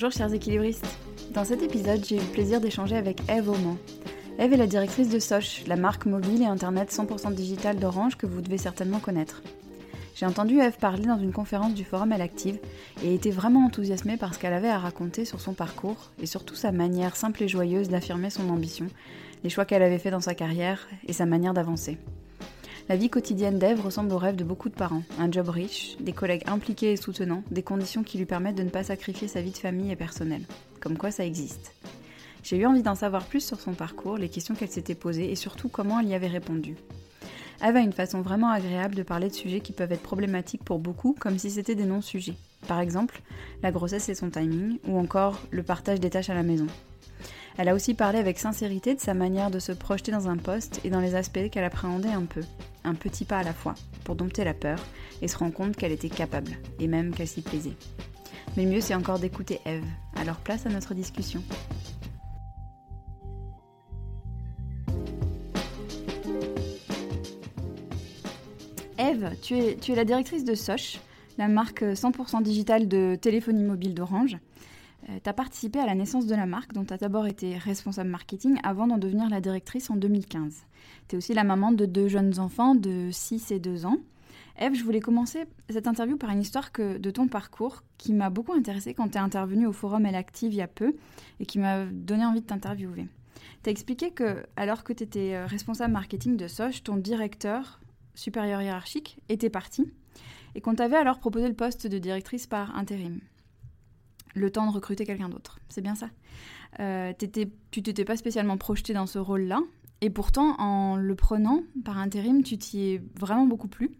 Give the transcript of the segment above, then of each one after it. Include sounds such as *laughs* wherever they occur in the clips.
Bonjour chers équilibristes. Dans cet épisode, j'ai eu le plaisir d'échanger avec Eve Auman. Eve est la directrice de Soch, la marque mobile et internet 100% digital d'Orange que vous devez certainement connaître. J'ai entendu Eve parler dans une conférence du forum Elle Active et été vraiment enthousiasmée par ce qu'elle avait à raconter sur son parcours et surtout sa manière simple et joyeuse d'affirmer son ambition, les choix qu'elle avait fait dans sa carrière et sa manière d'avancer. La vie quotidienne d'Ève ressemble au rêve de beaucoup de parents. Un job riche, des collègues impliqués et soutenants, des conditions qui lui permettent de ne pas sacrifier sa vie de famille et personnelle. Comme quoi ça existe. J'ai eu envie d'en savoir plus sur son parcours, les questions qu'elle s'était posées et surtout comment elle y avait répondu. Eve a une façon vraiment agréable de parler de sujets qui peuvent être problématiques pour beaucoup, comme si c'était des non-sujets. Par exemple, la grossesse et son timing, ou encore le partage des tâches à la maison. Elle a aussi parlé avec sincérité de sa manière de se projeter dans un poste et dans les aspects qu'elle appréhendait un peu, un petit pas à la fois, pour dompter la peur et se rendre compte qu'elle était capable, et même qu'elle s'y plaisait. Mais mieux c'est encore d'écouter Eve, alors place à notre discussion. Eve, tu es, tu es la directrice de Soch, la marque 100% digitale de téléphonie mobile d'Orange. Euh, tu as participé à la naissance de la marque, dont tu as d'abord été responsable marketing avant d'en devenir la directrice en 2015. Tu es aussi la maman de deux jeunes enfants de 6 et 2 ans. Eve, je voulais commencer cette interview par une histoire que, de ton parcours qui m'a beaucoup intéressée quand tu es intervenue au forum Elle Active il y a peu et qui m'a donné envie de t'interviewer. Tu as expliqué que, alors que tu étais euh, responsable marketing de Soch, ton directeur supérieur hiérarchique était parti et qu'on t'avait alors proposé le poste de directrice par intérim le temps de recruter quelqu'un d'autre. C'est bien ça. Euh, tu t'étais pas spécialement projeté dans ce rôle-là, et pourtant, en le prenant par intérim, tu t'y es vraiment beaucoup plu.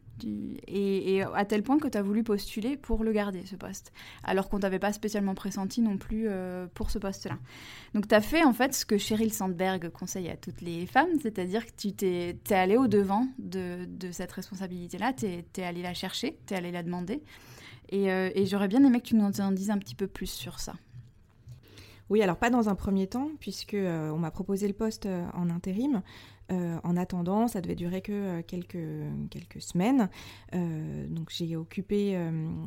Et, à tel point que tu as voulu postuler pour le garder, ce poste. Alors qu'on t'avait pas spécialement pressenti non plus euh, pour ce poste-là. Donc tu as fait en fait ce que Cheryl Sandberg conseille à toutes les femmes, c'est-à-dire que tu t'es es allé au-devant de, cette responsabilité-là, tu es, es allé la chercher, tu es allé la demander. Euh, et, j'aurais bien aimé que tu nous en dises un petit peu plus sur ça. Oui, alors pas dans un premier temps, puisque euh, on m'a proposé le poste euh, en intérim. En attendant, ça devait durer que quelques, quelques semaines. donc j'ai occupé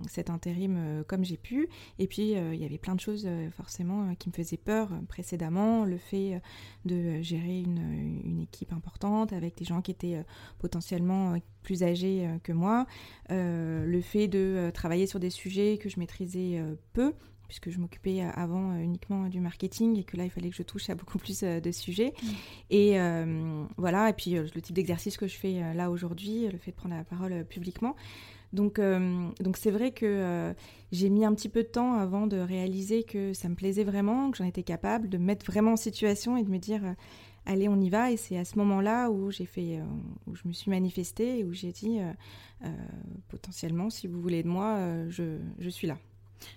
cet intérim comme j'ai pu. Et puis il y avait plein de choses forcément qui me faisaient peur précédemment. Le fait de gérer une, équipe importante avec des gens qui étaient potentiellement plus âgés que moi. le fait de travailler sur des sujets que je maîtrisais peu puisque je m'occupais euh, avant euh, uniquement du marketing et que là, il fallait que je touche à beaucoup plus euh, de sujets. Mm. Et voilà, et puis le type d'exercice que je fais là aujourd'hui, le fait de prendre la parole publiquement. Donc, donc c'est vrai que j'ai mis un petit peu de temps avant de réaliser que ça me plaisait vraiment, que j'en étais capable, de me mettre vraiment en situation et de me dire allez, on y va. Et c'est à ce moment-là où j'ai fait, où je me suis manifestée et où j'ai dit potentiellement, si vous voulez de moi, je, je suis là.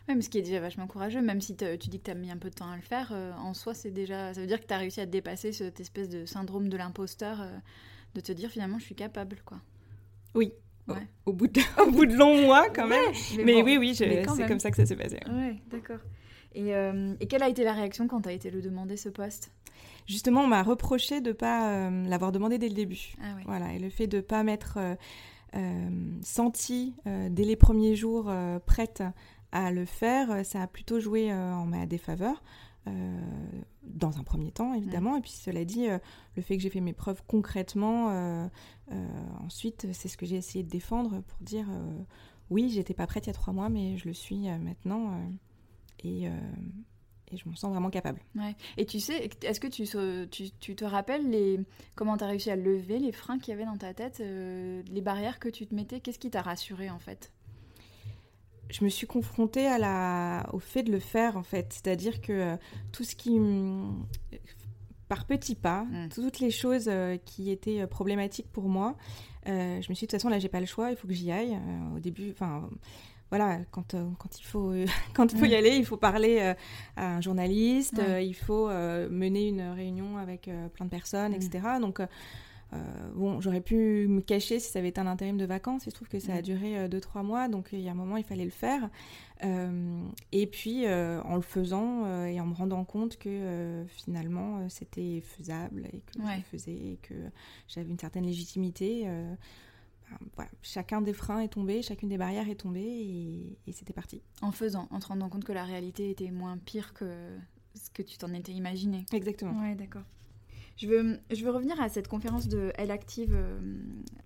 Oui, mais ce qui est déjà vachement courageux, même si tu dis que tu as mis un peu de temps à le faire, euh, en soi, c'est déjà. Ça veut dire que tu as réussi à dépasser cette espèce de syndrome de l'imposteur, euh, de te dire finalement, je suis capable, quoi. Oui. Au, bout de, *laughs* au bout de longs mois, quand même. mais, oui, oui, c'est comme ça que ça s'est passé. Oui, d'accord. Et, euh, et, quelle a été la réaction quand tu as été le demander ce poste? Justement, on m'a reproché de ne pas l'avoir demandé dès le début. Ah, Voilà, et le fait de ne pas m'être senti dès les premiers jours prête à le faire, euh, ça a plutôt joué euh, en ma défaveur. Euh, dans un premier temps, évidemment. Et puis, cela dit, le fait que j'ai fait mes preuves concrètement, ensuite, c'est ce que j'ai essayé de défendre pour dire oui, j'étais pas prête il y a trois mois, mais je le suis maintenant. et, et je m'en sens vraiment capable. Ouais. Et tu sais, est-ce que tu, tu, tu, te rappelles les, comment tu as réussi à lever les freins qu'il y avait dans ta tête, les barrières que tu te mettais? Qu'est-ce qui t'a rassuré en fait? Je me suis confrontée à la, au fait de le faire, en fait. C'est-à-dire que euh, tout ce qui. Par petits pas, mm. toutes les choses euh, qui étaient euh, problématiques pour moi, je me suis dit, de toute façon, là, j'ai pas le choix, il faut que j'y aille. au début, enfin voilà, quand, quand il faut, *laughs* quand il faut y mm. aller, il faut parler à un journaliste, il faut mener une réunion avec plein de personnes, etc. Mm. Donc, bon, j'aurais pu me cacher si ça avait été un intérim de vacances. Il se trouve que ça a duré 2-3 euh, mois, donc il y a un moment, il fallait le faire. Euh, et puis, en le faisant et en me rendant compte que finalement, c'était faisable et que je le faisais et que j'avais une certaine légitimité ben, chacun des freins est tombé, chacune des barrières est tombée et, et c'était parti. En faisant, en te rendant compte que la réalité était moins pire que ce que tu t'en étais imaginé. Exactement. Ouais, d'accord. Je veux, je veux revenir à cette conférence de Elle Active, euh,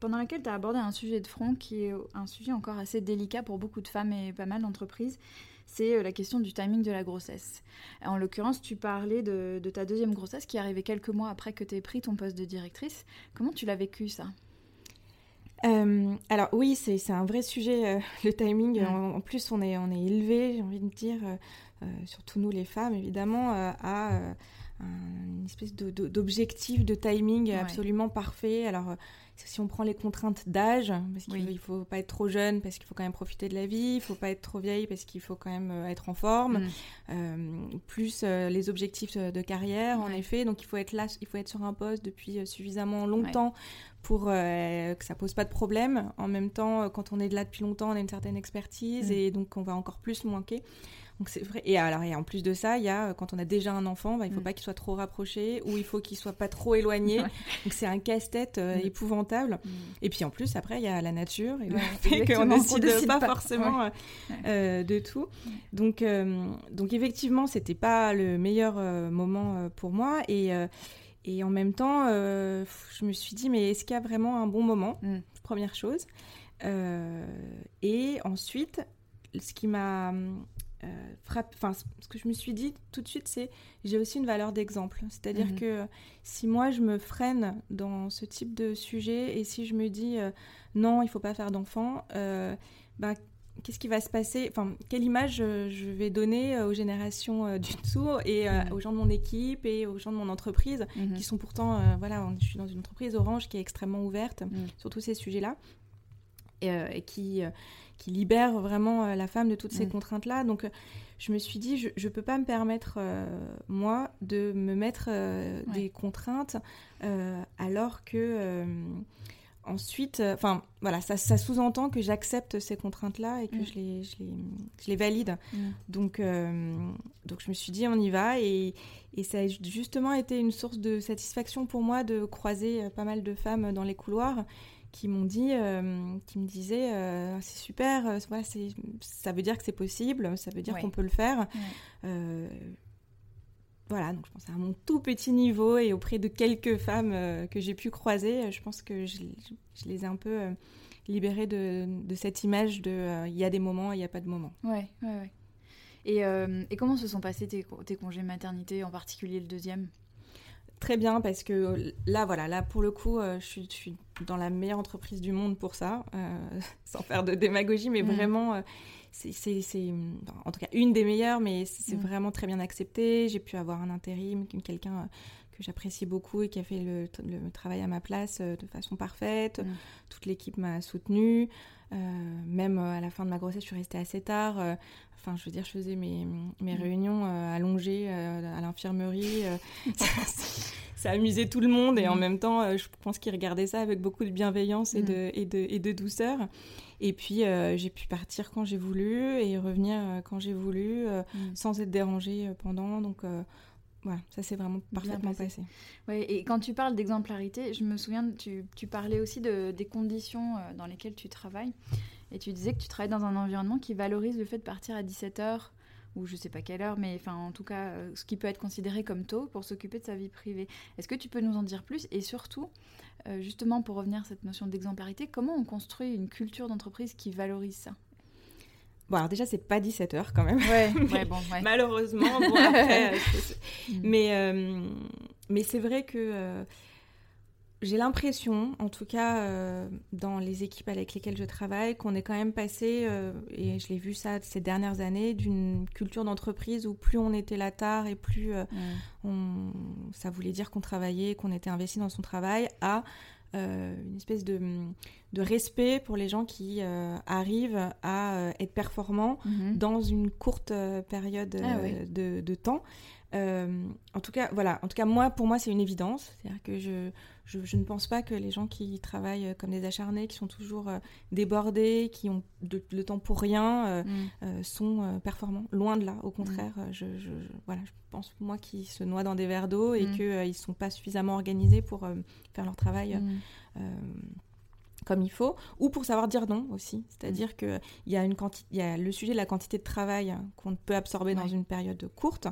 pendant laquelle tu as abordé un sujet de front qui est un sujet encore assez délicat pour beaucoup de femmes et pas mal d'entreprises. C'est euh, la question du timing de la grossesse. En l'occurrence, tu parlais de, de, ta deuxième grossesse qui est arrivée quelques mois après que tu aies pris ton poste de directrice. Comment tu l'as vécu ça? Euh, alors oui, c'est un vrai sujet, euh, *laughs* le timing. En, en, plus, on est, on est élevé, j'ai envie de dire, euh, surtout nous les femmes, évidemment, à une espèce d'objectif, de, de, timing ouais. absolument parfait. Alors, si on prend les contraintes d'âge, parce qu'il oui. ne faut pas être trop jeune, parce qu'il faut quand même profiter de la vie, il ne faut pas être trop vieille, parce qu'il faut quand même être en forme, mm. euh, plus euh, les objectifs de carrière, ouais. en effet. Donc, il faut être là, il faut être sur un poste depuis suffisamment longtemps ouais. pour euh, que ça pose pas de problème. En même temps, quand on est de là depuis longtemps, on a une certaine expertise, mm. et donc on va encore plus manquer. Donc c'est vrai. Et alors, et en plus de ça, il y a quand on a déjà un enfant, bah, il faut mm. pas qu'il soit trop rapproché ou il faut qu'il soit pas trop éloigné. Ouais. Donc c'est un casse-tête euh, mm. épouvantable. Mm. Et puis en plus, après, il y a la nature et le fait qu'on décide, décide pas, pas, forcément ouais. euh, de tout. Donc, euh, donc effectivement, c'était pas le meilleur euh, moment pour moi et et en même temps, je me suis dit, mais est-ce qu'il y a vraiment un bon moment? Première chose. et ensuite, ce qui m'a euh, frappe, enfin, ce que je me suis dit tout de suite, c'est j'ai aussi une valeur d'exemple. C'est-à-dire mmh. que si moi je me freine dans ce type de sujet et si je me dis euh, non, il faut pas faire d'enfants, euh, bah, qu'est-ce qui va se passer? Enfin, quelle image je, je vais donner aux générations du dessous et mmh. aux gens de mon équipe et aux gens de mon entreprise mmh. qui sont pourtant, voilà, je suis dans une entreprise Orange qui est extrêmement ouverte sur tous ces sujets-là et, et qui qui libère vraiment euh, la femme de toutes ces mmh. contraintes-là. Donc, euh, je me suis dit, je ne peux pas me permettre, euh, moi, de me mettre euh, ouais. des contraintes euh, alors que ensuite, enfin, voilà, ça, ça sous-entend que j'accepte ces contraintes-là et que mmh. je, les, je, les, je, les, valide. Mmh. Donc, donc, je me suis dit, on y va. Et, et ça a justement été une source de satisfaction pour moi de croiser pas mal de femmes dans les couloirs qui m'ont dit, euh, qui me disaient, euh, c'est super, euh, voilà, ça veut dire que c'est possible, ça veut dire ouais. qu'on peut le faire. Ouais. voilà, donc je pense à mon tout petit niveau et auprès de quelques femmes que j'ai pu croiser, je pense que je, je les ai un peu libérées de, de, cette image de il y a des moments, il n'y a pas de moments. Ouais, ouais, ouais. Et, et comment se sont passés tes, tes congés maternité, en particulier le deuxième? Très bien parce que là, voilà, là pour le coup, euh, je, suis, je, suis, dans la meilleure entreprise du monde pour ça, euh, *laughs* sans faire de démagogie, mais mmh. vraiment, euh, c'est en tout cas une des meilleures, mais c'est mmh. vraiment très bien accepté. J'ai pu avoir un intérim, quelqu'un que j'apprécie beaucoup et qui a fait le, le, travail à ma place euh, de façon parfaite. Mmh. Toute l'équipe m'a soutenue. même à la fin de ma grossesse, je suis restée assez tard. Enfin, je veux dire, je faisais mes, mes mmh. réunions euh, allongées euh, à l'infirmerie. Euh, *laughs* ça amusait tout le monde et mmh. en même temps, je pense qu'ils regardaient ça avec beaucoup de bienveillance et, de, et, de, et de douceur. Et puis, j'ai pu partir quand j'ai voulu et revenir quand j'ai voulu sans être dérangée pendant. Donc, voilà, ça s'est vraiment parfaitement passé. passé. Ouais, et quand tu parles d'exemplarité, je me souviens, tu, tu parlais aussi de, des conditions dans lesquelles tu travailles. Et tu disais que tu travailles dans un environnement qui valorise le fait de partir à 17h ou je sais pas quelle heure, mais enfin en tout cas euh, ce qui peut être considéré comme tôt pour s'occuper de sa vie privée. Est-ce que tu peux nous en dire plus? Et surtout, euh, justement pour revenir à cette notion d'exemplarité, comment on construit une culture d'entreprise qui valorise ça? Bon, alors déjà, c'est pas 17 heures quand même. Ouais, *laughs* ouais bon, ouais. Malheureusement, bon, après. *laughs* euh, mais euh, mais c'est vrai que euh, j'ai l'impression, en tout cas euh, dans les équipes avec lesquelles je travaille, qu'on est quand même passé, et je l'ai vu ça ces dernières années, d'une culture d'entreprise où plus on était là tard et plus on, ça voulait dire qu'on travaillait, qu'on était investi dans son travail, à une espèce de, de, respect pour les gens qui euh, arrivent à euh, être performants mmh. dans une courte période ah, oui. de, de, temps. En tout cas, voilà. En tout cas, moi, pour moi, c'est une évidence. C'est-à-dire que je, je, je, ne pense pas que les gens qui travaillent comme des acharnés, qui sont toujours euh, débordés, qui ont de, le temps pour rien, euh, mm. euh, sont performants. Loin de là, au contraire. Mm. Je, je, voilà, je pense, moi, qu'ils se noient dans des verres d'eau et mm. qu'ils ne sont pas suffisamment organisés pour faire leur travail comme il faut, ou pour savoir dire non aussi. C'est-à-dire qu'il y, a une y a le sujet de la quantité de travail qu'on peut absorber dans une période courte,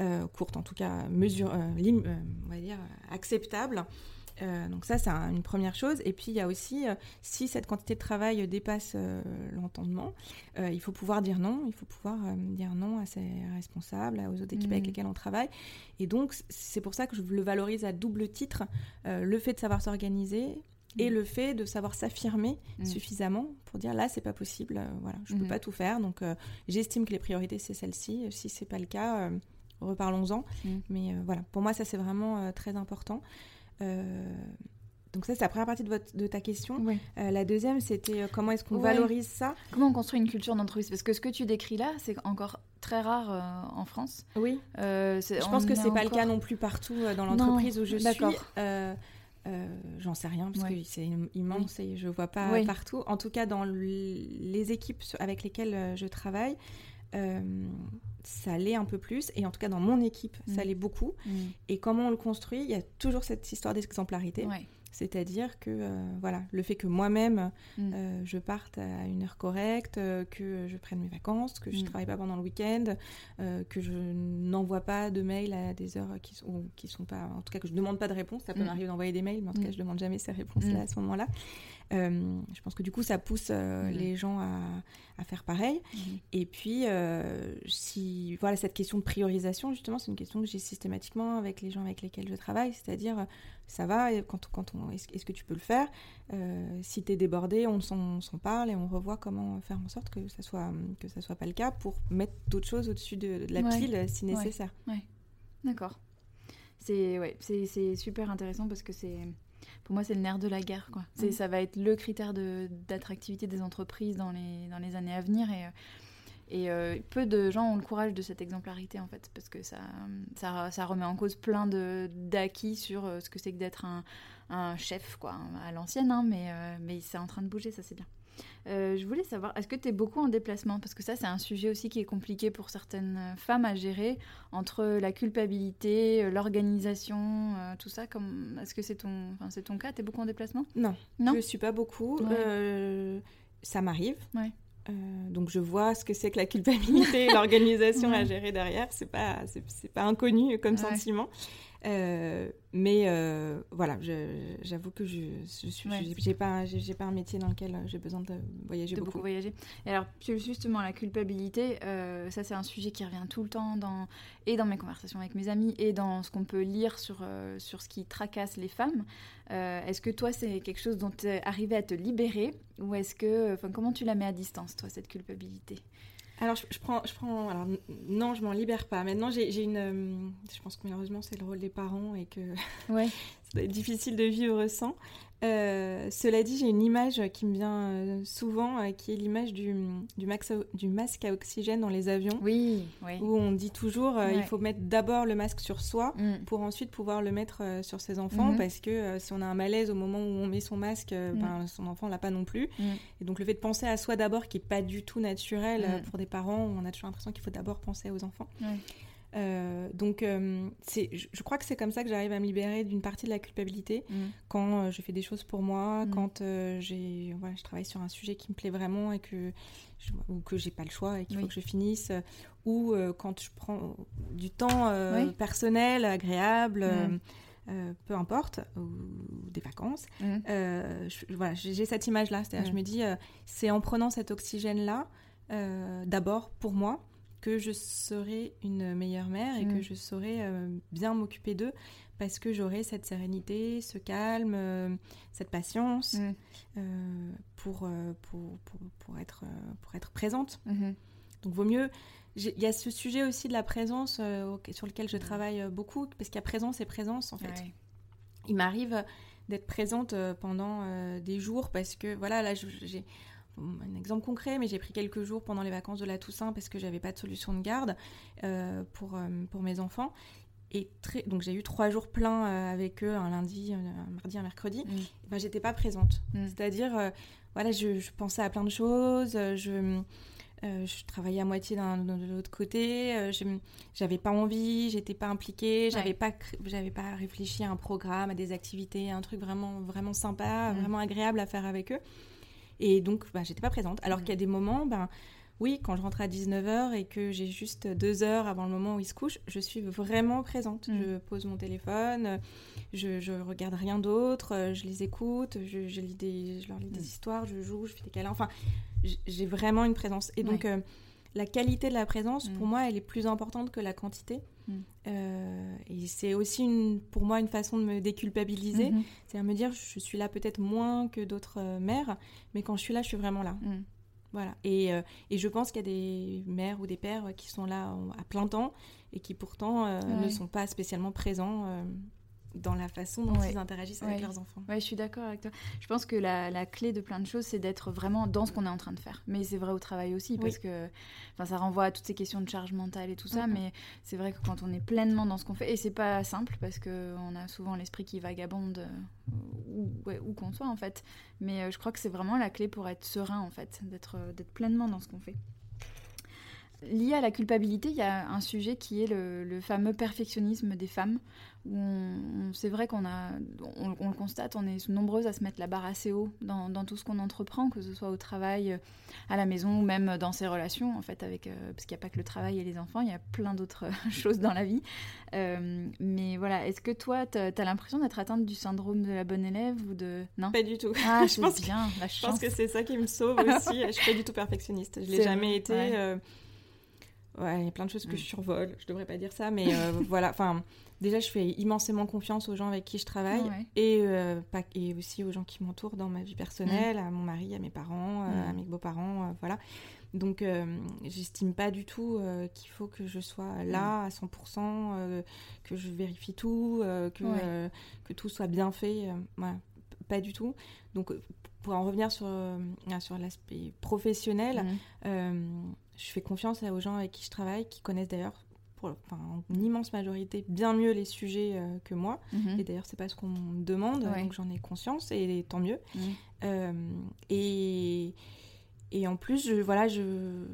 euh, courte en tout cas, mesure, euh, euh, on va dire, acceptable. donc ça, c'est une première chose. Et puis, il y a aussi, si cette quantité de travail dépasse l'entendement, il faut pouvoir dire non. Il faut pouvoir dire non à ses responsables, aux autres équipes avec mmh. lesquelles on travaille. Et donc, c'est pour ça que je le valorise à double titre. le fait de savoir s'organiser, et mm. le fait de savoir s'affirmer mm. suffisamment pour dire là c'est pas possible, euh, voilà, je peux mm. pas tout faire, donc euh, j'estime que les priorités c'est celle-ci. Si c'est pas le cas, euh, reparlons-en. Mais voilà, pour moi ça c'est vraiment très important. donc ça c'est la première partie de, votre, de ta question. la deuxième c'était comment est-ce qu'on valorise ça? Comment on construit une culture d'entreprise? Parce que ce que tu décris là c'est encore très rare en France. Oui. je pense que c'est pas le cas non plus partout dans l'entreprise où je suis. Euh, j'en sais rien parce que c'est immense et je vois pas partout. En tout cas, dans les équipes avec lesquelles euh, je travaille, euh, ça l'est un peu plus. Et en tout cas, dans mon équipe, ça mm. l'est beaucoup. Mm. Et comment on le construit Il y a toujours cette histoire d'exemplarité. C'est-à-dire que euh, voilà, le fait que moi-même mm. euh, je parte à une heure correcte, euh, que je prenne mes vacances, que je ne mm. travaille pas pendant le week-end, que je n'envoie pas de mails à des heures qui sont, qui sont pas, en tout cas que je ne demande pas de réponse. Ça peut mm. m'arriver d'envoyer des mails, mais en tout cas je ne demande jamais ces réponses-là à ce moment-là. Euh, je pense que du coup, ça pousse euh, mhm. les gens à, à, faire pareil. Mhm. Et puis, euh, si voilà, cette question de priorisation, justement, c'est une question que j'ai systématiquement avec les gens avec lesquels je travaille. C'est-à-dire, ça va, quand, quand on, est-ce, que tu peux le faire? Si tu es débordé, on s'en, parle et on revoit comment faire en sorte que ça soit que ça soit pas le cas pour mettre d'autres choses au-dessus de, la pile si nécessaire. Ouais. D'accord. C'est ouais, c'est super intéressant parce que c'est pour moi, c'est le nerf de la guerre. Quoi. Mm. Ça va être le critère d'attractivité des entreprises dans les, dans les années à venir. Et, et euh, peu de gens ont le courage de cette exemplarité, en fait, parce que ça, ça, ça remet en cause plein de, d'acquis sur euh, ce que c'est que d'être un, un chef, quoi, à l'ancienne, hein, mais, euh, mais c'est en train de bouger, ça c'est bien. Euh, je voulais savoir, est-ce que tu es beaucoup en déplacement? Parce que ça, c'est un sujet aussi qui est compliqué pour certaines femmes à gérer, entre la culpabilité, euh, l'organisation, euh, tout ça. Comme... Est-ce que c'est ton... Enfin, c'est ton cas? Tu es beaucoup en déplacement? Non, non? Je ne suis pas beaucoup. ça m'arrive. Ouais. donc je vois ce que c'est que la culpabilité et *laughs* l'organisation à gérer derrière. C'est pas c'est, pas inconnu comme sentiment. Euh, mais euh, voilà, j'avoue que je j'ai pas j'ai pas un métier dans lequel j'ai besoin de voyager de beaucoup. voyager. Et alors justement la culpabilité, euh, ça c'est un sujet qui revient tout le temps dans et dans mes conversations avec mes amis et dans ce qu'on peut lire sur sur ce qui tracasse les femmes. est-ce que toi c'est quelque chose dont tu es arrivé à te libérer ou est-ce que enfin comment tu la mets à distance toi cette culpabilité? Alors, je, prends, je prends. Alors, non, je m'en libère pas. Maintenant, j'ai une. Euh, je pense que malheureusement, c'est le rôle des parents et que ouais. *laughs* être difficile de vivre sans. Euh, cela dit, j'ai une image qui me vient euh, souvent, euh, qui est l'image du, du, du, masque à oxygène dans les avions. Oui, Où on dit toujours, il faut mettre d'abord le masque sur soi mm. pour ensuite pouvoir le mettre sur ses enfants, mm-hmm. parce que si on a un malaise au moment où on met son masque, mm. ben, son enfant l'a pas non plus. Mm. Et donc le fait de penser à soi d'abord, qui est pas du tout naturel pour des parents, on a toujours l'impression qu'il faut d'abord penser aux enfants. Euh, donc, euh, c'est, je, crois que c'est comme ça que j'arrive à me libérer d'une partie de la culpabilité mm. quand euh, je fais des choses pour moi, mm. quand j'ai, voilà, je travaille sur un sujet qui me plaît vraiment et que je, ou que j'ai pas le choix et qu'il faut que je finisse, ou quand je prends du temps personnel, agréable. Mm. peu importe, ou, des vacances. voilà, j'ai cette image-là. C'est-à-dire, je me dis, c'est en prenant cet oxygène-là, d'abord pour moi, que je serai une meilleure mère et que mm. je saurai euh, bien m'occuper d'eux parce que j'aurai cette sérénité, ce calme, euh, cette patience mm. euh, pour, pour, pour, être, pour être présente. Mm-hmm. Donc vaut mieux... Il y a ce sujet aussi de la présence sur lequel je mm. travaille beaucoup parce qu'il y a présence et présence en fait. Il m'arrive d'être présente pendant des jours parce que voilà, là j'ai un exemple concret, mais j'ai pris quelques jours pendant les vacances de la Toussaint parce que j'avais pas de solution de garde euh, pour, euh, pour mes enfants. Et très, donc j'ai eu trois jours pleins euh, avec eux, un lundi, un mardi, un mercredi. Mm. Et ben, j'étais pas présente. Mm. C'est-à-dire, voilà, je, pensais à plein de choses. Je, je travaillais à moitié de l'autre côté. J'avais pas envie, j'étais pas impliquée, j'avais pas, j'avais pas réfléchi à un programme, à des activités, à un truc vraiment, vraiment sympa, mm. vraiment agréable à faire avec eux. Et donc, bah, j'étais pas présente. Alors mm. qu'il y a des moments, ben, oui, quand je rentre à 19h et que j'ai juste deux heures avant le moment où ils se couchent, je suis vraiment présente. Mm. Je pose mon téléphone, je, je regarde rien d'autre, je les écoute, je, je, lis des, je leur lis des histoires, je joue, je fais des câlins. Enfin, j'ai vraiment une présence. Et donc, euh, la qualité de la présence, pour mm. moi, elle est plus importante que la quantité. Mm. Euh, et c'est aussi une, pour moi une façon de me déculpabiliser. Mm-hmm. C'est à me dire, je suis là peut-être moins que d'autres euh, mères, mais quand je suis là, je suis vraiment là. Mm. Voilà. Et, et, je pense qu'il y a des mères ou des pères qui sont là à plein temps et qui pourtant ne sont pas spécialement présents dans la façon dont ils interagissent avec leurs enfants. Ouais, je suis d'accord avec toi. Je pense que la, clé de plein de choses, c'est d'être vraiment dans ce qu'on est en train de faire. Mais c'est vrai au travail aussi, parce que ça renvoie à toutes ces questions de charge mentale et tout ça. Mais c'est vrai que quand on est pleinement dans ce qu'on fait, et c'est pas simple, parce qu'on a souvent l'esprit qui vagabonde euh, où, qu'on soit, en fait. Mais euh, je crois que c'est vraiment la clé pour être serein, en fait, d'être pleinement dans ce qu'on fait. Lié à la culpabilité, il y a un sujet qui est le, fameux perfectionnisme des femmes. C'est vrai qu'on a, on, le constate, on est nombreuses à se mettre la barre assez haut dans, tout ce qu'on entreprend, que ce soit au travail, à la maison ou même dans ses relations, en fait, avec, euh, parce qu'il n'y a pas que le travail et les enfants, il y a plein d'autres *laughs* choses dans la vie. Euh, mais voilà, est-ce que toi, tu as, l'impression d'être atteinte du syndrome de la bonne élève ou de... Non? Pas du tout. Ah, *laughs* je pense bien, la chance. Je pense que c'est ça qui me sauve aussi. *laughs* je suis pas du tout perfectionniste. Je l'ai jamais été. Euh, Ouais, il y a plein de choses que je survole. Je devrais pas dire ça, mais euh, *laughs* voilà. Enfin, déjà, je fais immensément confiance aux gens avec qui je travaille et, euh, pas, et aussi aux gens qui m'entourent dans ma vie personnelle, à mon mari, à mes parents, euh, à mes beaux-parents, voilà. Donc, j'estime pas du tout qu'il faut que je sois là à 100%, que je vérifie tout, que, que tout soit bien fait. voilà, pas du tout. Donc, pour en revenir sur, sur l'aspect professionnel, je fais confiance aux gens avec qui je travaille, qui connaissent d'ailleurs pour, enfin, en immense majorité bien mieux les sujets euh, que moi. Mhm. Et d'ailleurs, c'est pas ce qu'on me demande, donc j'en ai conscience et tant mieux. Euh, et, et en plus, je, voilà, je.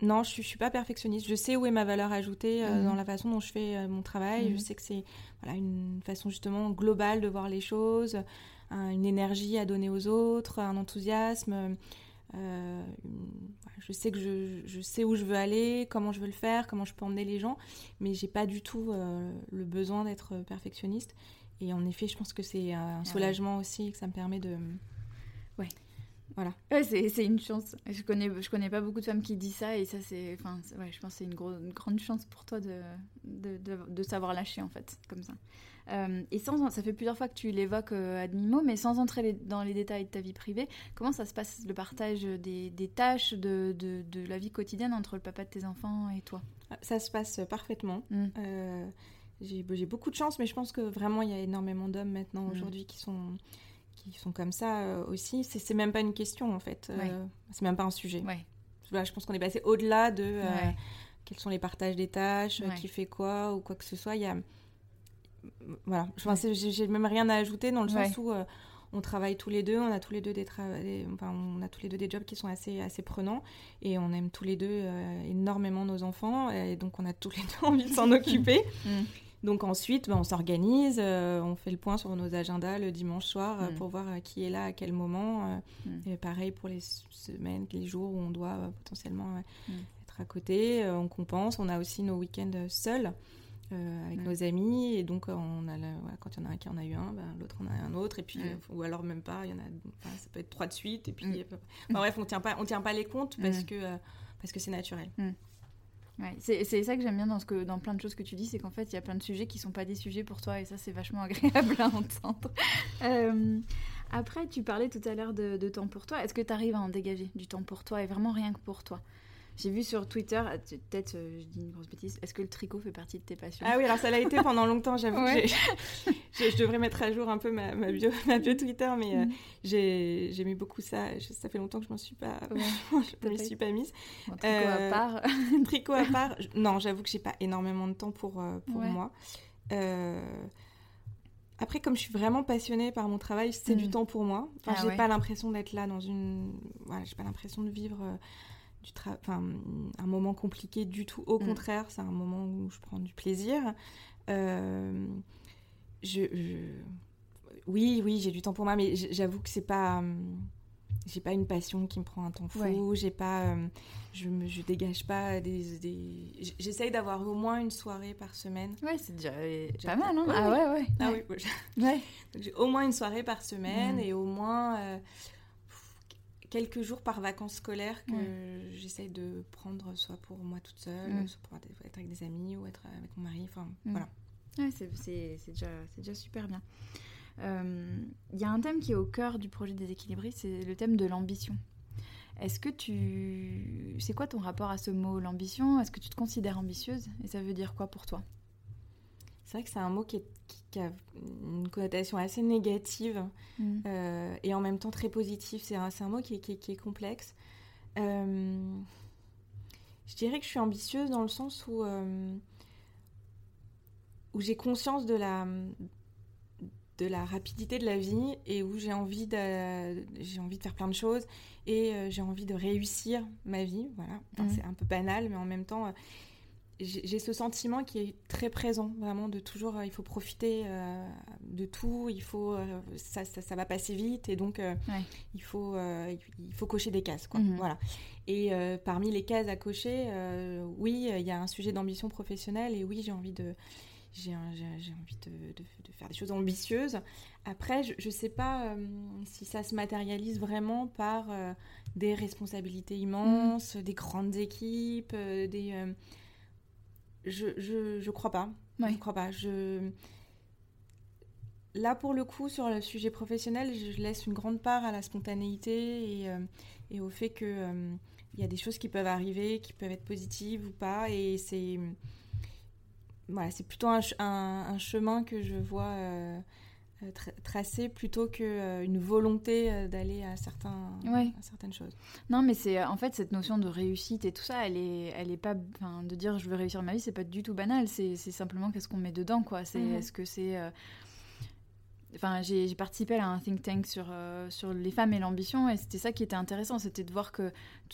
Non, je, je suis pas perfectionniste. Je sais où est ma valeur ajoutée euh, mhm. dans la façon dont je fais mon travail. Je sais que c'est voilà, une façon justement globale de voir les choses, une énergie à donner aux autres, un enthousiasme. Euh, je sais que je, je, sais où je veux aller, comment je veux le faire, comment je peux emmener les gens, mais j'ai pas du tout euh, le besoin d'être perfectionniste. Et en effet, je pense que c'est un ah soulagement aussi, que ça me permet de. Ouais. Voilà. Ouais, c'est une chance. Je connais, je connais pas beaucoup de femmes qui disent ça, et ça, c'est. Enfin, ouais, je pense que c'est une, une, grande chance pour toi de, de, de, de savoir lâcher, en fait, comme ça. Euh, et sans, ça fait plusieurs fois que tu l'évoques euh, à demi-mot, mais sans entrer dans les détails de ta vie privée, comment ça se passe le partage des, tâches de, de, la vie quotidienne entre le papa de tes enfants et toi? Ça se passe parfaitement. Mm. Euh, j'ai beaucoup de chance, mais je pense que vraiment il y a énormément d'hommes maintenant mm. aujourd'hui qui sont qui sont comme ça aussi. C'est même pas une question en fait. c'est même pas un sujet. Ouais. je pense qu'on est passé au-delà de quels sont les partages des tâches, qui fait quoi ou quoi que ce soit. Il y a voilà, je j'ai même rien à ajouter dans le sens où euh, on travaille tous les deux, on a tous les deux des, enfin, on a tous les deux des jobs qui sont assez assez prenants et on aime tous les deux euh, énormément nos enfants et donc on a tous les deux *laughs* envie de s'en occuper. *laughs* Mm. Donc ensuite, ben, on s'organise, euh, on fait le point sur nos agendas le dimanche soir mm. pour voir qui est là à quel moment. Mm. Et pareil pour les semaines, les jours où on doit potentiellement être à côté, on compense. On a aussi nos week-ends seuls. Euh, avec nos amis et donc on a quand il y en a un qui en a eu un ben, l'autre en a un autre et puis euh, ou alors même pas il y en a ça peut être trois de suite et puis mm. bref on tient pas on tient pas les comptes parce mm. que euh, parce que c'est naturel mm. Ouais, c'est ça que j'aime bien dans, ce que, dans plein de choses que tu dis, c'est qu'en fait, il y a plein de sujets qui sont pas des sujets pour toi, et ça, c'est vachement *laughs* agréable à entendre. après, tu parlais tout à l'heure de, de, temps pour toi. Est-ce que tu arrives à en dégager du temps pour toi, et vraiment rien que pour toi? J'ai vu sur Twitter, ah, peut-être euh, je dis une grosse bêtise, est-ce que le tricot fait partie de tes passions? Ah oui, alors ça l'a été pendant longtemps, j'avoue. *laughs* je devrais mettre à jour un peu ma, ma, bio, ma bio, Twitter, mais euh, mm. j'ai mis beaucoup ça. ça fait longtemps que je m'en suis pas, *laughs* je m'y suis pas mise. tricot à euh, part. *laughs* tricot à part. Non, j'avoue que j'ai pas énormément de temps pour, pour moi. après, comme je suis vraiment passionnée par mon travail, c'est du mm. temps pour moi. Enfin, ah j'ai pas l'impression d'être là dans une. Voilà, j'ai pas l'impression de vivre euh, du un moment compliqué du tout. Au mm. contraire, c'est un moment où je prends du plaisir. Euh, je, Oui, oui, j'ai du temps pour moi, mais j'avoue que c'est pas. Hum, j'ai pas une passion qui me prend un temps fou, j'ai pas, euh, je me, je dégage pas des, des... j'essaye d'avoir au moins une soirée par semaine. Ouais, c'est déjà pas mal, hein Ah ouais, ouais. Ah oui, ouais. *laughs* j'ai au moins une soirée par semaine mm. et au moins euh, quelques jours par vacances scolaires que j'essaye de prendre, soit pour moi toute seule, soit pour être avec des amis ou être avec mon mari. Enfin, voilà. Ouais, c'est déjà, déjà super bien. Il euh, y a un thème qui est au cœur du projet des équilibristes, c'est le thème de l'ambition. Est-ce que tu... C'est quoi ton rapport à ce mot, l'ambition? Est-ce que tu te considères ambitieuse? Et ça veut dire quoi pour toi? C'est vrai que c'est un mot qui, a une connotation assez négative mm. euh, et en même temps très positive. C'est un, mot qui est, complexe. Euh, je dirais que je suis ambitieuse dans le sens où, où j'ai conscience de la, de la rapidité de la vie et où j'ai envie de j'ai envie de faire plein de choses et euh, j'ai envie de réussir ma vie voilà mhm. c'est un peu banal mais en même temps euh, j'ai ce sentiment qui est très présent vraiment de toujours euh, il faut profiter de tout il faut ça, ça, va passer vite et donc il faut il faut cocher des cases quoi mhm. voilà et parmi les cases à cocher oui il y a un sujet d'ambition professionnelle et oui j'ai envie de j'ai envie de, faire des choses ambitieuses. Après, je ne sais pas euh, si ça se matérialise vraiment par euh, des responsabilités immenses, mm. des grandes équipes, euh, des... je, je, je, crois pas. Je crois pas. Je... Là, pour le coup, sur le sujet professionnel, je laisse une grande part à la spontanéité et, et au fait qu'il il y a des choses qui peuvent arriver, qui peuvent être positives ou pas. Et c'est c'est plutôt un, chemin que je vois euh, euh, tracé plutôt qu'une euh, une volonté d'aller à, certains, certaines choses. Non, mais c'est en fait cette notion de réussite et tout ça, elle est, elle est pas, de dire je veux réussir ma vie, c'est pas du tout banal. C'est simplement qu'est-ce qu'on met dedans, quoi. C'est mhm. est-ce que c'est Enfin, j'ai participé à un think tank sur, euh, sur les femmes et l'ambition, et c'était ça qui était intéressant, c'était de voir que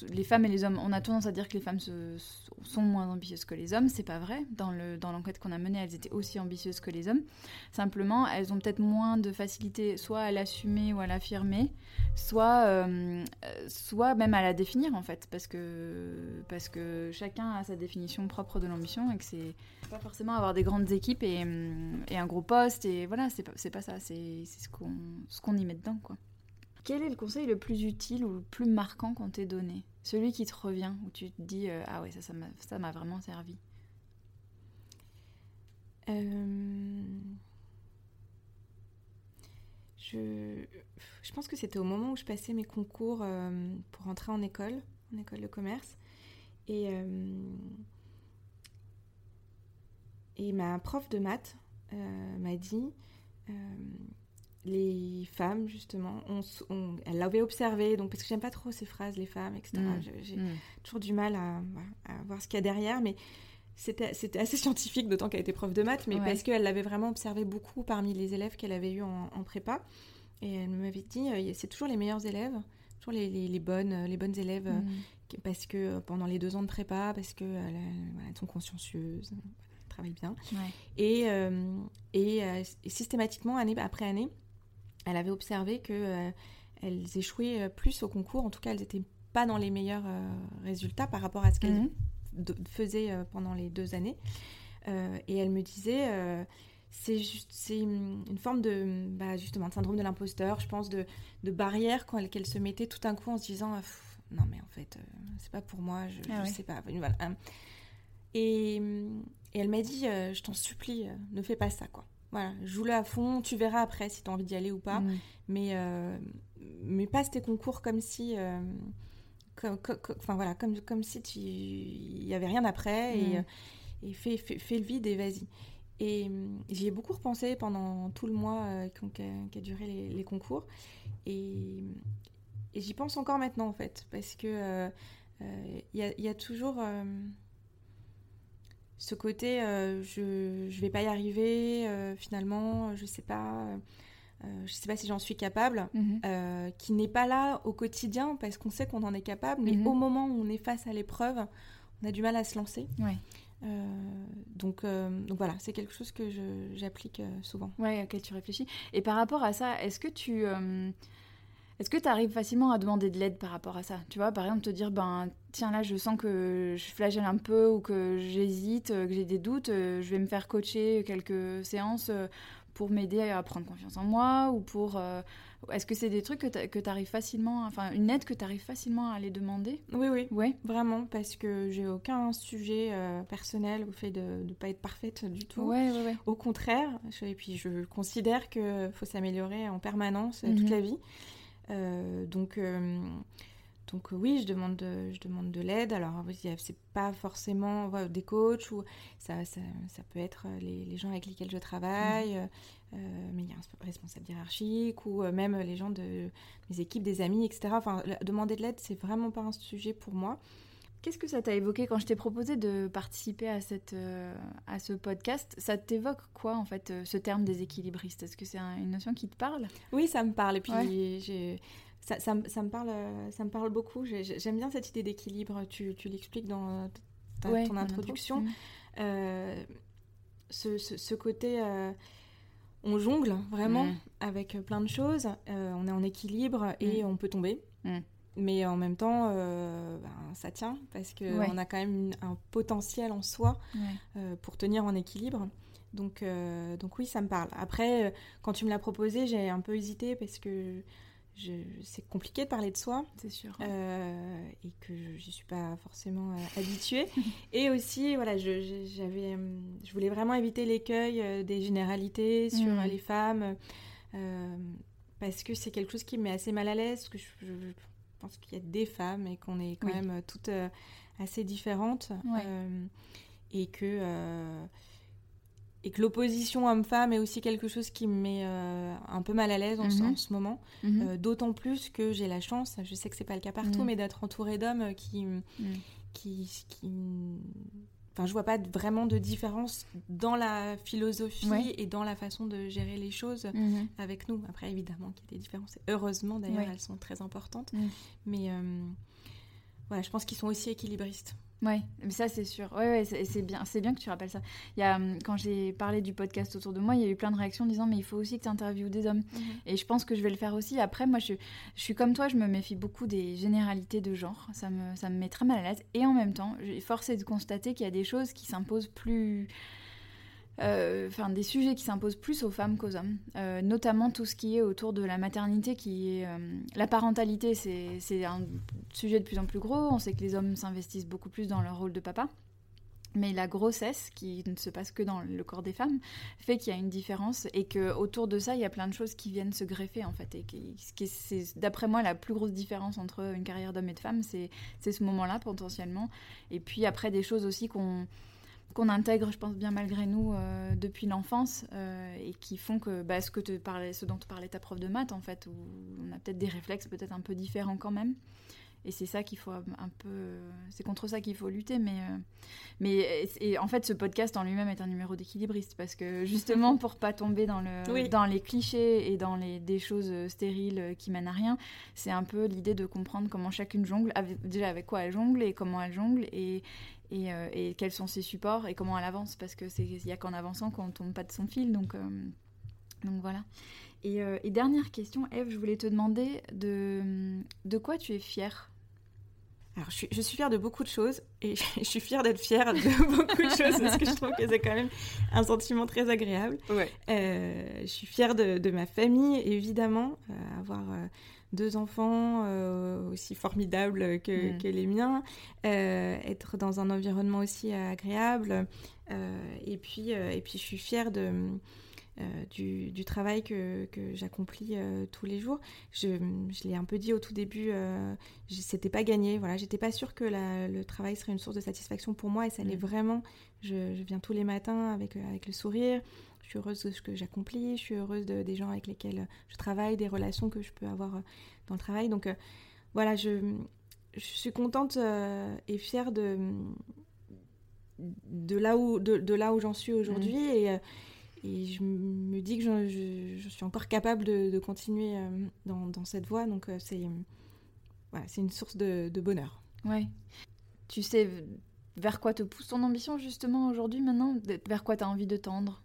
les femmes et les hommes, on a tendance à dire que les femmes sont moins ambitieuses que les hommes, c'est pas vrai. Dans l'enquête dans qu'on a menée, elles étaient aussi ambitieuses que les hommes. Simplement, elles ont peut-être moins de facilité soit à l'assumer ou à l'affirmer, soit, euh, soit même à la définir en fait, parce que, parce que chacun a sa définition propre de l'ambition et que c'est pas forcément avoir des grandes équipes et, et un gros poste, et voilà, c'est pas, pas ça c'est ce qu'on ce qu'on y met dedans, quoi. Quel est le conseil le plus utile ou le plus marquant qu'on t'ait donné? Celui qui te revient, où tu te dis euh, Ah ouais, ça, ça m'a vraiment servi. Euh, je... je pense que c'était au moment où je passais mes concours euh, pour entrer en école, en école de commerce. Et, et ma prof de maths m'a dit euh, les femmes, justement, on, elle l'avait observé, donc parce que j'aime pas trop ces phrases, les femmes, etc. Mm. J'ai mm. toujours du mal à, voir ce qu'il y a derrière, mais c'était assez *laughs* scientifique, d'autant qu'elle était prof de maths, mais parce qu'elle l'avait vraiment observé beaucoup parmi les élèves qu'elle avait eu en, prépa. Et elle m'avait dit, euh, c'est toujours les meilleurs élèves, toujours les, bonnes, les bonnes élèves, mm. euh, parce que pendant les deux ans de prépa, parce qu'elles elles sont consciencieuses, travaille bien. Et, euh, euh, et, systématiquement, année après année, elle avait observé que euh, elles échouaient plus au concours. En tout cas, elles n'étaient pas dans les meilleurs résultats par rapport à ce qu'elles mhm. faisaient pendant les deux années. et elle me disait c'est c'est une forme de bah, justement de syndrome de l'imposteur, je pense, de, de barrière qu'elle se mettait tout d'un coup en se disant non mais en fait c'est pas pour moi, je, ah sais pas. Voilà. Et, et elle m'a dit, euh, je t'en supplie, euh, ne fais pas ça, quoi. Voilà, joue-le à fond, tu verras après si tu as envie d'y aller ou pas. Mm. Mais, euh, mais passe tes concours comme si... comme, enfin voilà, comme, comme si il n'y avait rien après et, mm. et fais, fais, le vide et vas-y. Et j'y ai beaucoup repensé pendant tout le mois qui, a, duré les, concours. Et, et j'y pense encore maintenant, en fait, parce que il y, a, toujours ce côté, je ne vais pas y arriver, finalement, je sais pas. je sais pas si j'en suis capable, mhm. qui n'est pas là au quotidien parce qu'on sait qu'on en est capable, mais mhm. au moment où on est face à l'épreuve, on a du mal à se lancer. Ouais. Euh, donc, euh, donc voilà, c'est quelque chose que j'applique euh, souvent. Ouais, auquel tu réfléchis. Et par rapport à ça, est-ce que tu est-ce que tu arrives facilement à demander de l'aide par rapport à ça? Tu vois, par exemple, te dire, ben tiens là, je sens que je flagelle un peu ou que j'hésite, que j'ai des doutes, je vais me faire coacher quelques séances pour m'aider à prendre confiance en moi ou pour est-ce que c'est des trucs que tu arrives facilement, enfin une aide que tu arrives facilement à les demander? Oui, oui, ouais. vraiment, parce que j'ai aucun sujet euh, personnel au fait de ne pas être parfaite du tout. Ouais, ouais, ouais. Au contraire, et puis je considère qu'il faut s'améliorer en permanence toute mhm. la vie. Euh, donc, euh, donc oui, je demande de, je demande de l'aide. Alors, c'est pas forcément des coachs ou ça, ça, ça peut être les, les, gens avec lesquels je travaille. Mhm. Euh, mais il y a un responsable hiérarchique ou même les gens de mes équipes, des amis, etc. Enfin, demander de l'aide, c'est vraiment pas un sujet pour moi. Qu'est-ce que ça t'a évoqué quand je t'ai proposé de participer à, cette, euh, à ce podcast? Ça t'évoque quoi, en fait, ce terme déséquilibriste? Est-ce que c'est une notion qui te parle? Oui, ça me parle. Et puis, ça, ça, ça, me parle, ça me parle beaucoup. J'aime bien cette idée d'équilibre. Tu, tu l'expliques dans ton introduction. Mm. ce, ce, côté on jongle vraiment mm. avec plein de choses. Euh, on est en équilibre et mm. on peut tomber. Mm. Mais en même temps, euh, ben, ça tient parce qu'on a quand même un potentiel en soi euh, pour tenir en équilibre. Donc, donc oui, ça me parle. Après, quand tu me l'as proposé, j'ai un peu hésité parce que c'est compliqué de parler de soi, c'est sûr, euh, et que je n'y suis pas forcément euh, habituée. *laughs* et aussi, voilà, je, j'avais, euh, je voulais vraiment éviter l'écueil des généralités sur mmh. les femmes, parce que c'est quelque chose qui me met assez mal à l'aise, parce que je, pense qu'il y a des femmes et qu'on est quand même toutes assez différentes, et que et que l'opposition homme-femme est aussi quelque chose qui me met euh, un peu mal à l'aise en, ce moment. Mhm. Euh, d'autant plus que j'ai la chance, je sais que c'est pas le cas partout, mhm. mais d'être entourée d'hommes qui, qui, qui, Enfin, je vois pas vraiment de différence dans la philosophie et dans la façon de gérer les choses avec nous. Après, évidemment qu'il y a des différences. Heureusement, d'ailleurs, elles sont très importantes. Mais euh, voilà, je pense qu'ils sont aussi équilibristes. Oui, mais ça c'est sûr. Ouais, ouais c'est bien, c'est bien que tu rappelles ça. Il y a, hum, quand j'ai parlé du podcast autour de moi, il y a eu plein de réactions disant mais il faut aussi que tu interviewes des hommes. Mhm. Et je pense que je vais le faire aussi. Après, moi, je, je, suis comme toi, je me méfie beaucoup des généralités de genre. Ça me, ça me met très mal à l'aise. Et en même temps, force est de constater qu'il y a des choses qui s'imposent plus enfin des sujets qui s'imposent plus aux femmes qu'aux hommes, euh, notamment tout ce qui est autour de la maternité, qui est euh, la parentalité, c'est un sujet de plus en plus gros. On sait que les hommes s'investissent beaucoup plus dans leur rôle de papa. Mais la grossesse, qui ne se passe que dans le corps des femmes, fait qu'il y a une différence et que autour de ça, il y a plein de choses qui viennent se greffer en fait. Et qui, c'est d'après moi la plus grosse différence entre une carrière d'homme et de femme, c'est ce moment-là potentiellement. Et puis après des choses aussi qu'on qu'on intègre, je pense bien malgré nous, euh, depuis l'enfance, euh, et qui font que bah, ce, que te parlais, ce dont te parlait ta prof de maths, en fait, où on a peut-être des réflexes peut-être un peu différents quand même. Et c'est ça qu'il faut un peu, c'est contre ça qu'il faut lutter, mais euh, mais et, en fait ce podcast en lui-même est un numéro d'équilibriste parce que justement *laughs* pour pas tomber dans le dans les clichés et dans les des choses stériles qui mènent à rien, c'est un peu l'idée de comprendre comment chacune jongle, déjà avec quoi elle jongle et comment elle jongle et euh, et, quels sont ses supports et comment elle avance parce que c'est il y a qu'en avançant qu'on tombe pas de son fil donc euh, donc voilà euh, et, dernière question Eve je voulais te demander de de quoi tu es fière? Alors, je suis, je suis, fière de beaucoup de choses et *laughs* je suis fière d'être fière de *laughs* beaucoup de choses parce que je trouve que c'est quand même un sentiment très agréable. Ouais. je suis fière de, de ma famille, évidemment, avoir deux enfants euh, aussi formidables que, mm. les miens, euh, être dans un environnement aussi agréable. Euh, et, puis, et puis, je suis fière de, du, du, travail que, que j'accomplis tous les jours. Je, je l'ai un peu dit au tout début, c'était pas gagné. Voilà, j'étais pas sûre que le travail serait une source de satisfaction pour moi et ça l'est mm. vraiment. Je, je, viens tous les matins avec, avec le sourire je suis heureuse de ce que j'accomplis, je suis heureuse des gens avec lesquels je travaille, des relations que je peux avoir euh, dans le travail. Donc euh, voilà, je, je, suis contente euh, et fière de, de là où, de, là où j'en suis aujourd'hui. Mm. Et, et, je me dis que je, je, suis encore capable de, continuer dans, dans, cette voie. Donc c'est voilà, une source de, de bonheur. Ouais. Tu sais vers quoi te pousse ton ambition justement aujourd'hui maintenant? Vers quoi tu as envie de tendre?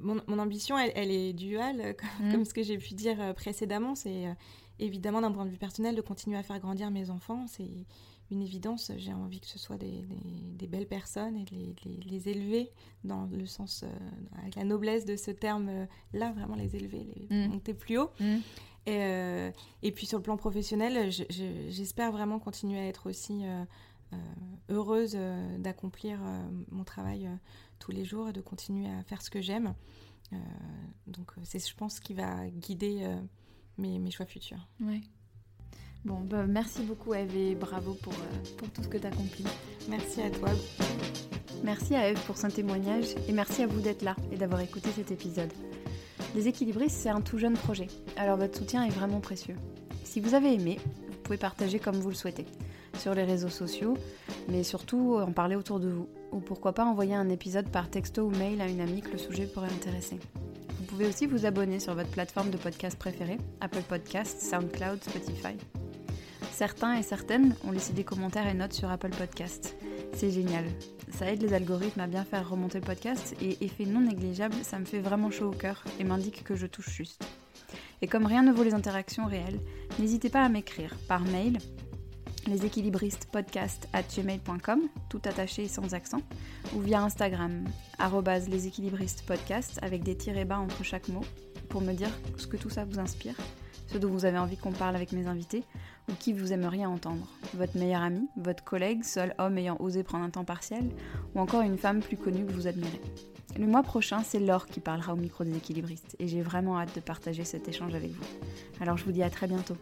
Mon, mon, ambition, elle, elle est duale, *laughs* comme, mm. comme ce que j'ai pu dire précédemment. C'est évidemment d'un point de vue personnel de continuer à faire grandir mes enfants. C'est une évidence. J'ai envie que ce soit des, des, belles personnes et de les, les, élever dans le sens, euh, avec la noblesse de ce terme-là, vraiment les élever, les mm. monter plus haut. Mm. Et, euh, et, puis sur le plan professionnel, j'espère vraiment continuer à être aussi euh, heureuse d'accomplir mon travail tous les jours et de continuer à faire ce que j'aime. donc c'est, je pense, ce qui va guider mes, mes choix futurs. Ouais. Bon, bah, merci beaucoup Eve et bravo pour, euh, pour tout ce que tu as accompli. Merci à toi. Merci à Eve pour son témoignage et merci à vous d'être là et d'avoir écouté cet épisode. Les équilibristes, c'est un tout jeune projet, alors votre soutien est vraiment précieux. Si vous avez aimé, pouvez partager comme vous le souhaitez, sur les réseaux sociaux, mais surtout en parler autour de vous, ou pourquoi pas envoyer un épisode par texto ou mail à une amie que le sujet pourrait intéresser. Vous pouvez aussi vous abonner sur votre plateforme de podcast préférée, Apple Podcasts, SoundCloud, Spotify. Certains et certaines ont laissé des commentaires et notes sur Apple Podcasts. C'est génial. Ça aide les algorithmes à bien faire remonter le podcast et effet non négligeable, ça me fait vraiment chaud au cœur et m'indique que je touche juste. Et comme rien ne vaut les interactions réelles, n'hésitez pas à m'écrire par mail leséquilibristes.podcast@gmail.com, tout attaché et sans accent, ou via Instagram @leséquilibristes_podcast avec des tirets bas entre chaque mot pour me dire ce que tout ça vous inspire, ce dont vous avez envie qu'on parle avec mes invités ou qui vous aimeriez entendre. Votre meilleur ami, votre collègue, seul homme ayant osé prendre un temps partiel, ou encore une femme plus connue que vous admirez. Le mois prochain, c'est Laure qui parlera au micro des équilibristes et j'ai vraiment hâte de partager cet échange avec vous. Alors je vous dis à très bientôt.